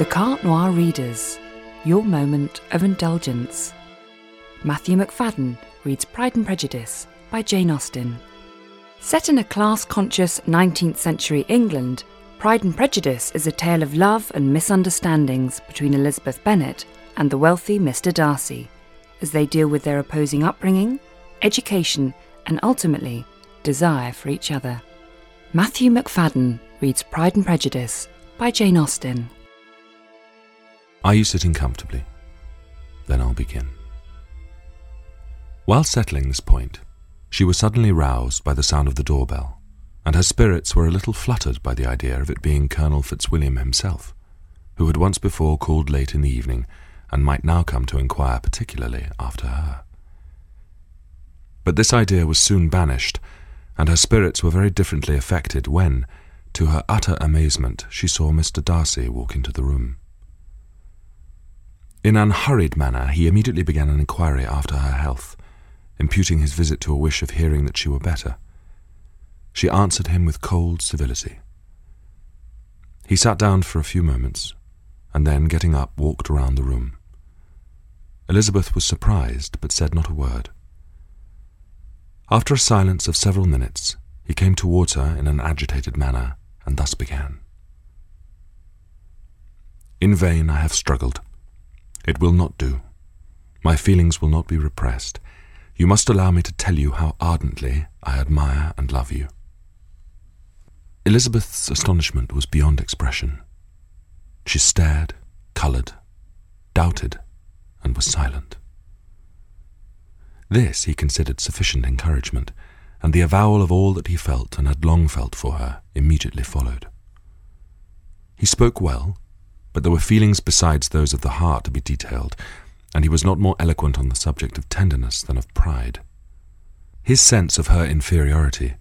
The Carte Noire Readers, your moment of indulgence. Matthew MacFadyen reads Pride and Prejudice by Jane Austen. Set in a class conscious 19th century England, Pride and Prejudice is a tale of love and misunderstandings between Elizabeth Bennet and the wealthy Mr. Darcy as they deal with their opposing upbringing, education, and ultimately desire for each other. Matthew MacFadyen reads Pride and Prejudice by Jane Austen. Are you sitting comfortably? Then I'll begin. While settling this point, she was suddenly roused by the sound of the doorbell, and her spirits were a little fluttered by the idea of it being Colonel Fitzwilliam himself, who had once before called late in the evening and might now come to inquire particularly after her. But this idea was soon banished, and her spirits were very differently affected when, to her utter amazement, she saw Mr. Darcy walk into the room. In an hurried manner, he immediately began an inquiry after her health, imputing his visit to a wish of hearing that she were better. She answered him with cold civility. He sat down for a few moments, and then, getting up, walked around the room. Elizabeth was surprised, but said not a word. After a silence of several minutes, he came towards her in an agitated manner, and thus began. In vain I have struggled. It will not do. My feelings will not be repressed. You must allow me to tell you how ardently I admire and love you. Elizabeth's astonishment was beyond expression. She stared, coloured, doubted, and was silent. This he considered sufficient encouragement, and the avowal of all that he felt and had long felt for her immediately followed. He spoke well, but there were feelings besides those of the heart to be detailed, and he was not more eloquent on the subject of tenderness than of pride. His sense of her inferiority,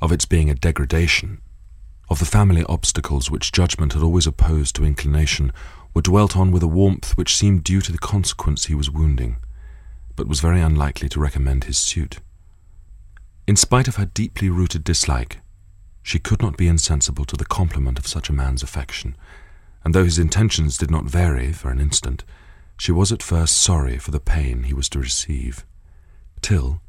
of its being a degradation, of the family obstacles which judgment had always opposed to inclination, were dwelt on with a warmth which seemed due to the consequence he was wounding, but was very unlikely to recommend his suit. In spite of her deeply rooted dislike, she could not be insensible to the compliment of such a man's affection, and though his intentions did not vary for an instant, she was at first sorry for the pain he was to receive, till,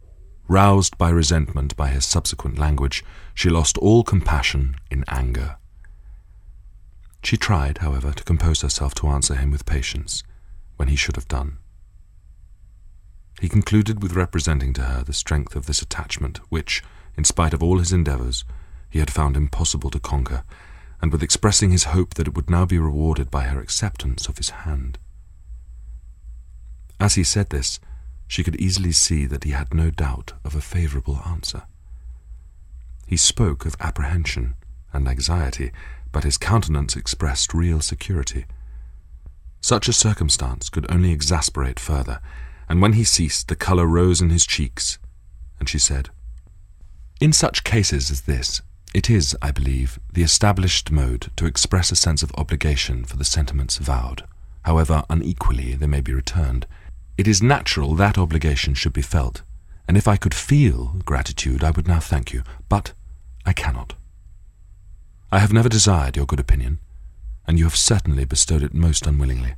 roused by resentment by his subsequent language, she lost all compassion in anger. She tried, however, to compose herself to answer him with patience, when he should have done. He concluded with representing to her the strength of this attachment, which, in spite of all his endeavours, he had found impossible to conquer, and with expressing his hope that it would now be rewarded by her acceptance of his hand. As he said this, she could easily see that he had no doubt of a favourable answer. He spoke of apprehension and anxiety, but his countenance expressed real security. Such a circumstance could only exasperate further, and when he ceased, the colour rose in his cheeks, and she said, In such cases as this, it is, I believe, the established mode to express a sense of obligation for the sentiments vowed, however unequally they may be returned. It is natural that obligation should be felt, and if I could feel gratitude, I would now thank you, but I cannot. I have never desired your good opinion, and you have certainly bestowed it most unwillingly.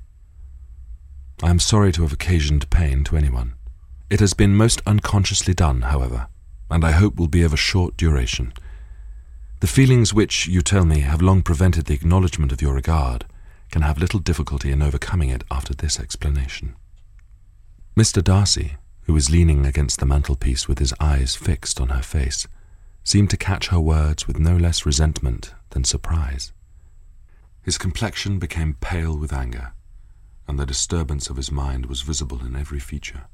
I am sorry to have occasioned pain to anyone. It has been most unconsciously done, however, and I hope will be of a short duration. The feelings which, you tell me, have long prevented the acknowledgment of your regard can have little difficulty in overcoming it after this explanation. Mr. Darcy, who was leaning against the mantelpiece with his eyes fixed on her face, seemed to catch her words with no less resentment than surprise. His complexion became pale with anger, and the disturbance of his mind was visible in every feature.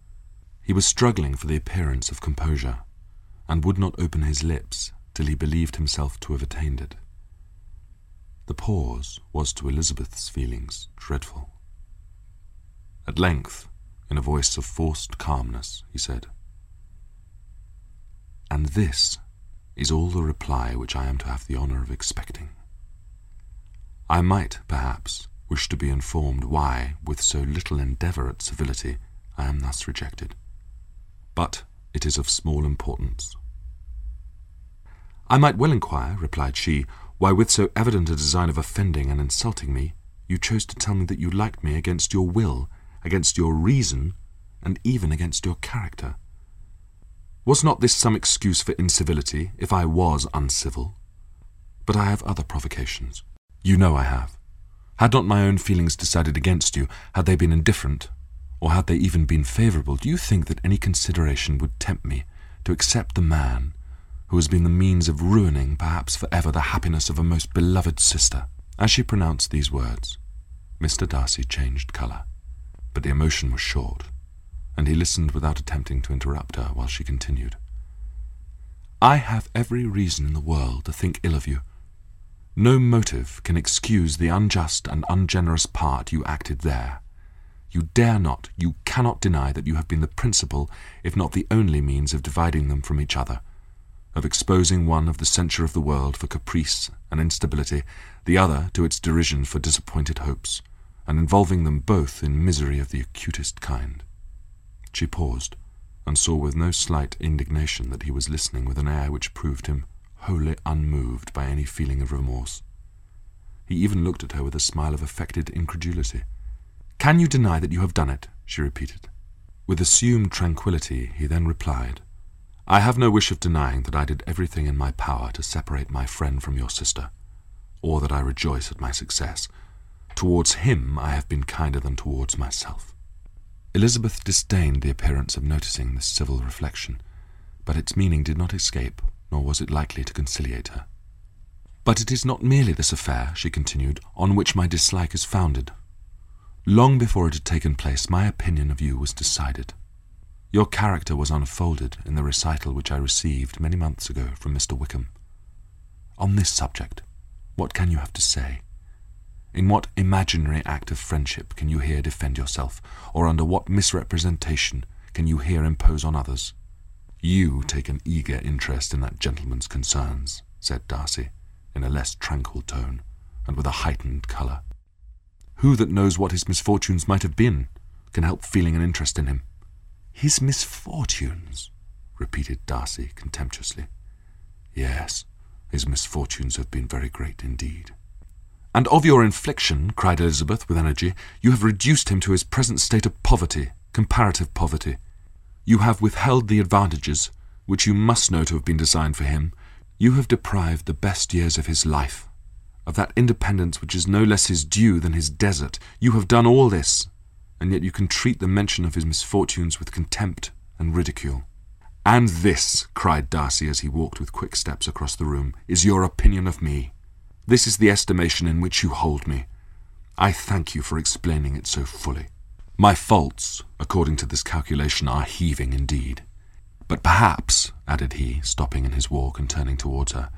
He was struggling for the appearance of composure, and would not open his lips till he believed himself to have attained it. The pause was to Elizabeth's feelings dreadful. At length, in a voice of forced calmness, he said, And this is all the reply which I am to have the honour of expecting. I might, perhaps, wish to be informed why, with so little endeavour at civility, I am thus rejected. But it is of small importance. I might well inquire, replied she, why with so evident a design of offending and insulting me, You chose to tell me that you liked me against your will, against your reason, and even against your character. Was not this some excuse for incivility, if I was uncivil? But I have other provocations. You know I have. Had not my own feelings decided against you, had they been indifferent, or had they even been favourable, do you think that any consideration would tempt me to accept the man who has been the means of ruining, perhaps for ever, the happiness of a most beloved sister? As she pronounced these words, Mr. Darcy changed colour, but the emotion was short, and he listened without attempting to interrupt her while she continued. I have every reason in the world to think ill of you. No motive can excuse the unjust and ungenerous part you acted there. You dare not, you cannot deny that you have been the principal, if not the only means of dividing them from each other, of exposing one of the censure of the world for caprice and instability, the other to its derision for disappointed hopes, and involving them both in misery of the acutest kind. She paused, and saw with no slight indignation that he was listening with an air which proved him wholly unmoved by any feeling of remorse. He even looked at her with a smile of affected incredulity. Can you deny that you have done it? she repeated. With assumed tranquillity, he then replied, I have no wish of denying that I did everything in my power to separate my friend from your sister, or that I rejoice at my success. Towards him I have been kinder than towards myself. Elizabeth disdained the appearance of noticing this civil reflection, but its meaning did not escape, nor was it likely to conciliate her. But it is not merely this affair, she continued, on which my dislike is founded. Long before it had taken place, my opinion of you was decided. Your character was unfolded in the recital which I received many months ago from Mr. Wickham. On this subject, what can you have to say? In what imaginary act of friendship can you here defend yourself, or under what misrepresentation can you here impose on others? You take an eager interest in that gentleman's concerns, said Darcy, in a less tranquil tone, and with a heightened colour. Who that knows what his misfortunes might have been can help feeling an interest in him? His misfortunes, repeated Darcy contemptuously. Yes, his misfortunes have been very great indeed. And of your infliction, cried Elizabeth with energy, you have reduced him to his present state of poverty, comparative poverty. You have withheld the advantages, which you must know to have been designed for him. You have deprived the best years of his life, of that independence which is no less his due than his desert. You have done all this, and yet you can treat the mention of his misfortunes with contempt and ridicule. And this, cried Darcy as he walked with quick steps across the room, is your opinion of me. This is the estimation in which you hold me. I thank you for explaining it so fully. My faults, according to this calculation, are heaving indeed. But perhaps, added he, stopping in his walk and turning towards her,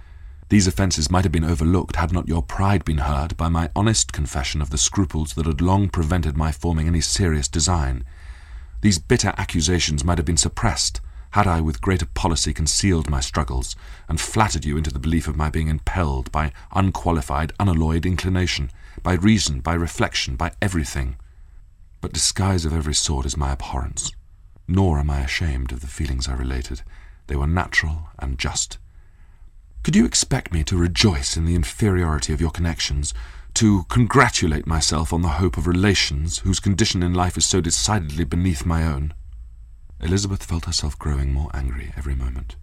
these offences might have been overlooked had not your pride been hurt by my honest confession of the scruples that had long prevented my forming any serious design. These bitter accusations might have been suppressed had I with greater policy concealed my struggles, and flattered you into the belief of my being impelled by unqualified, unalloyed inclination, by reason, by reflection, by everything. But disguise of every sort is my abhorrence, nor am I ashamed of the feelings I related. They were natural and just. Could you expect me to rejoice in the inferiority of your connections, to congratulate myself on the hope of relations whose condition in life is so decidedly beneath my own? Elizabeth felt herself growing more angry every moment.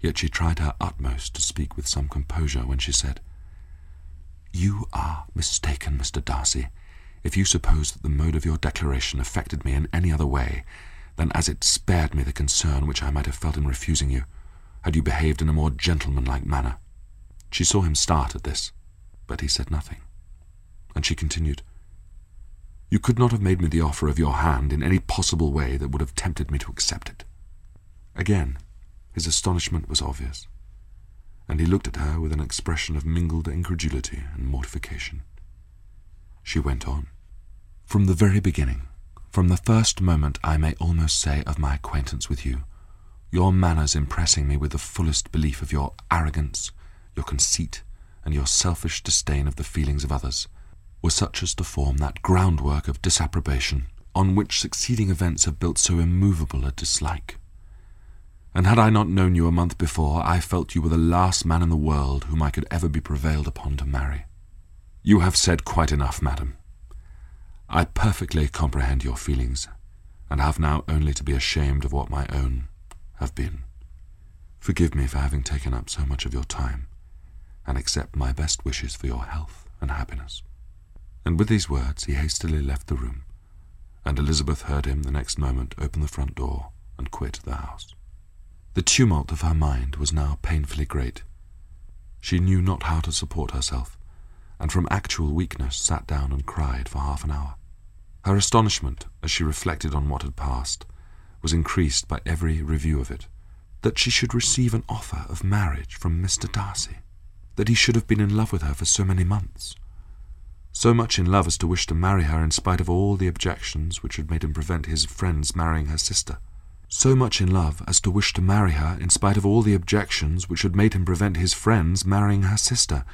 Yet she tried her utmost to speak with some composure when she said, You are mistaken, Mr. Darcy, if you suppose that the mode of your declaration affected me in any other way than as it spared me the concern which I might have felt in refusing you, had you behaved in a more gentlemanlike manner. She saw him start at this, but he said nothing, and she continued, you could not have made me the offer of your hand in any possible way that would have tempted me to accept it. Again, his astonishment was obvious, and he looked at her with an expression of mingled incredulity and mortification. She went on. From the very beginning, from the first moment, I may almost say, of my acquaintance with you, your manners impressing me with the fullest belief of your arrogance, your conceit, and your selfish disdain of the feelings of others, were such as to form that groundwork of disapprobation on which succeeding events have built so immovable a dislike. And had I not known you a month before, I felt you were the last man in the world whom I could ever be prevailed upon to marry. You have said quite enough, madam. I perfectly comprehend your feelings, and have now only to be ashamed of what my own have been. Forgive me for having taken up so much of your time, and accept my best wishes for your health and happiness. And with these words he hastily left the room, and Elizabeth heard him the next moment open the front door and quit the house. The tumult of her mind was now painfully great. She knew not how to support herself, and from actual weakness sat down and cried for half an hour. Her astonishment, as she reflected on what had passed, was increased by every review of it. That she should receive an offer of marriage from Mr. Darcy, that he should have been in love with her for so many months, so much in love as to wish to marry her in spite of all the objections which had made him prevent his friends marrying her sister, so much in love as to wish to marry her in spite of all the objections which had made him prevent his friends marrying her sister,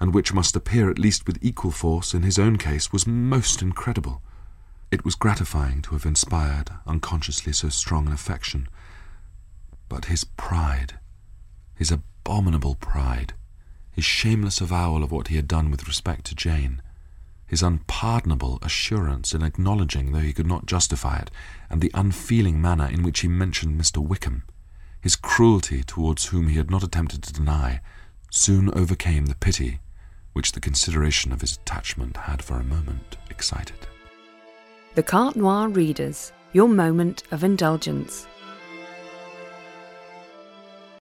and which must appear at least with equal force in his own case, was most incredible. It was gratifying to have inspired unconsciously so strong an affection. But his pride, his abominable pride, his shameless avowal of what he had done with respect to Jane, his unpardonable assurance in acknowledging, though he could not justify it, and the unfeeling manner in which he mentioned Mr. Wickham, his cruelty towards whom he had not attempted to deny, soon overcame the pity which the consideration of his attachment had for a moment excited. The Carte Noire Readers, your moment of indulgence.